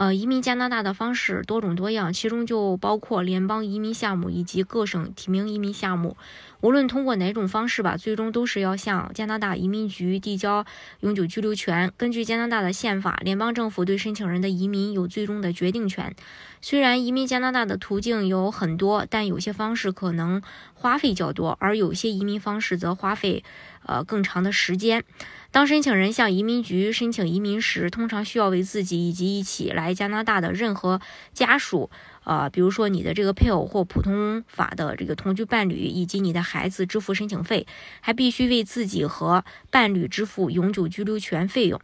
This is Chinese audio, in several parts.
呃，移民加拿大的方式多种多样，其中就包括联邦移民项目以及各省提名移民项目。无论通过哪种方式吧，最终都是要向加拿大移民局递交永久居留权。根据加拿大的宪法，联邦政府对申请人的移民有最终的决定权。虽然移民加拿大的途径有很多，但有些方式可能花费较多，而有些移民方式则花费呃更长的时间。当申请人向移民局申请移民时，通常需要为自己以及一起来加拿大的任何家属，呃，比如说你的这个配偶或普通法的这个同居伴侣以及你的孩子支付申请费，还必须为自己和伴侣支付永久居留权费用。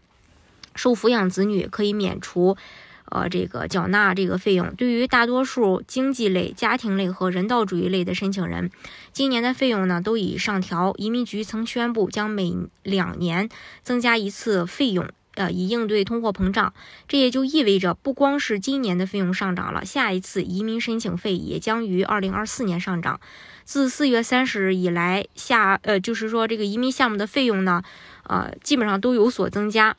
受抚养子女可以免除。呃，这个缴纳这个费用，对于大多数经济类、家庭类和人道主义类的申请人，今年的费用呢都已上调。移民局曾宣布将每两年增加一次费用，呃，以应对通货膨胀。这也就意味着，不光是今年的费用上涨了，下一次移民申请费也将于二零二四年上涨。自四月三十日以来，下呃，就是说这个移民项目的费用呢，呃，基本上都有所增加。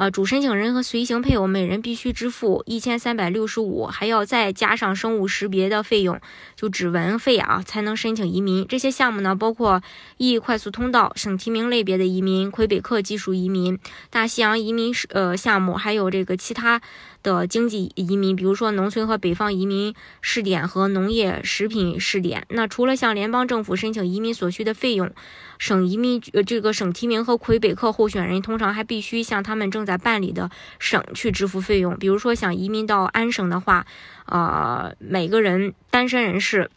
呃，主申请人和随行配偶每人必须支付一千三百六十五，还要再加上生物识别的费用，就指纹费啊，才能申请移民。这些项目呢，包括 E 快速通道、省提名类别的移民、魁北克技术移民、大西洋移民呃项目，还有这个其他。的经济移民，比如说农村和北方移民试点和农业食品试点。那除了向联邦政府申请移民所需的费用，省移民局呃这个省提名和魁北克候选人通常还必须向他们正在办理的省去支付费用。比如说想移民到安省的话，呃，每个人单身人士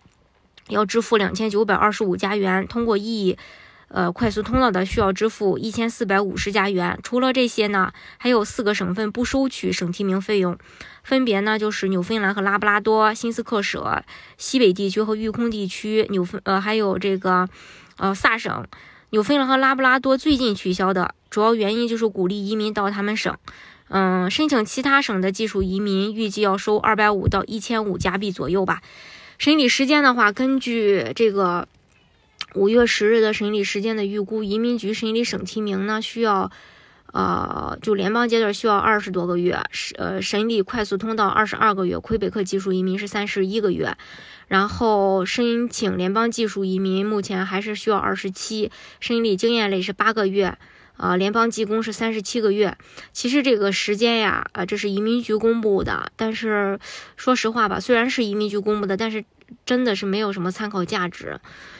要支付两千九百二十五加元。通过 E。呃，快速通道的需要支付一千四百五十加元。除了这些呢，还有四个省份不收取省提名费用，分别呢就是纽芬兰和拉布拉多、新斯克舍、西北地区和育空地区。纽芬呃还有这个呃萨省、纽芬兰和拉布拉多最近取消的主要原因就是鼓励移民到他们省。嗯，申请其他省的技术移民预计要收二百五到一千五加币左右吧。审理时间的话，根据这个。五月十日的审理时间的预估，移民局审理省提名呢需要，呃，就联邦阶段需要二十多个月，呃审理快速通道二十二个月，魁北克技术移民是三十一个月，然后申请联邦技术移民目前还是需要二十七，审理经验类是八个月，呃，联邦技工是三十七个月。其实这个时间呀，呃，这是移民局公布的，但是说实话吧，虽然是移民局公布的，但是真的是没有什么参考价值。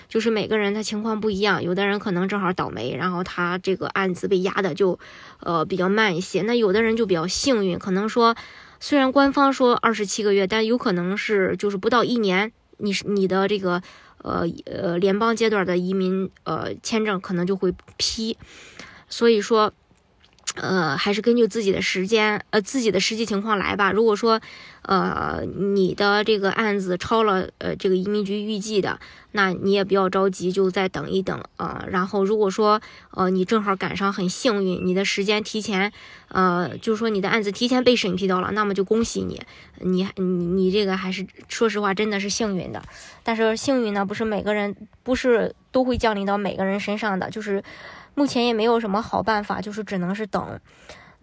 就是每个人他情况不一样，有的人可能正好倒霉，然后他这个案子被压的就，呃比较慢一些。那有的人就比较幸运，可能说虽然官方说二十七个月，但有可能是就是不到一年，你是你的这个呃呃联邦阶段的移民呃签证可能就会批。所以说，呃还是根据自己的时间呃自己的实际情况来吧。如果说呃你的这个案子超了呃这个移民局预计的。那你也不要着急，就再等一等啊。然后如果说，呃，你正好赶上很幸运，你的时间提前，呃，就是说你的案子提前被审批到了，那么就恭喜你，你你你这个还是说实话真的是幸运的。但是幸运呢，不是每个人不是都会降临到每个人身上的，就是目前也没有什么好办法，就是只能是等。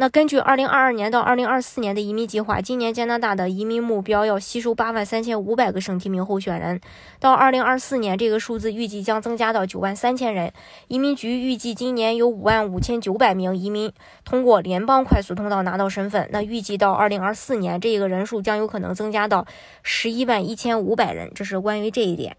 那根据二零二二年到二零二四年的移民计划，今年加拿大的移民目标要吸收八万三千五百个省提名候选人，到二零二四年这个数字预计将增加到九万三千人。移民局预计今年有五万五千九百名移民通过联邦快速通道拿到身份，那预计到二零二四年这个人数将有可能增加到十一万一千五百人。这是关于这一点。